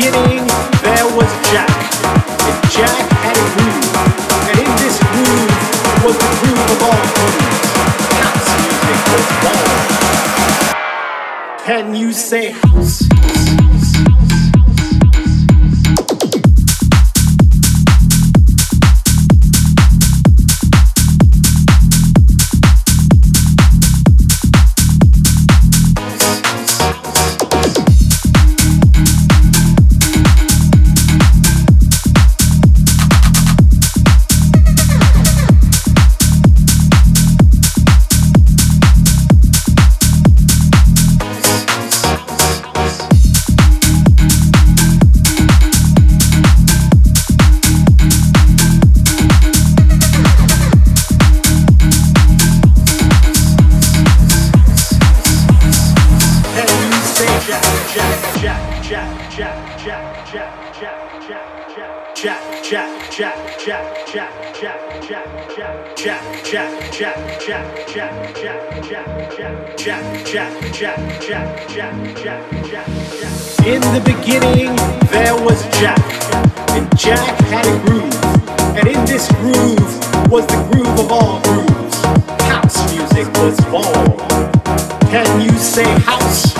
beginning, there was Jack. And Jack had a groove. And in this groove was the groove of all grooves. House music was born. Can you say house? In the beginning, there was Jack, and Jack had a groove, and in this groove was the groove of all grooves. House music was born. Can you say house?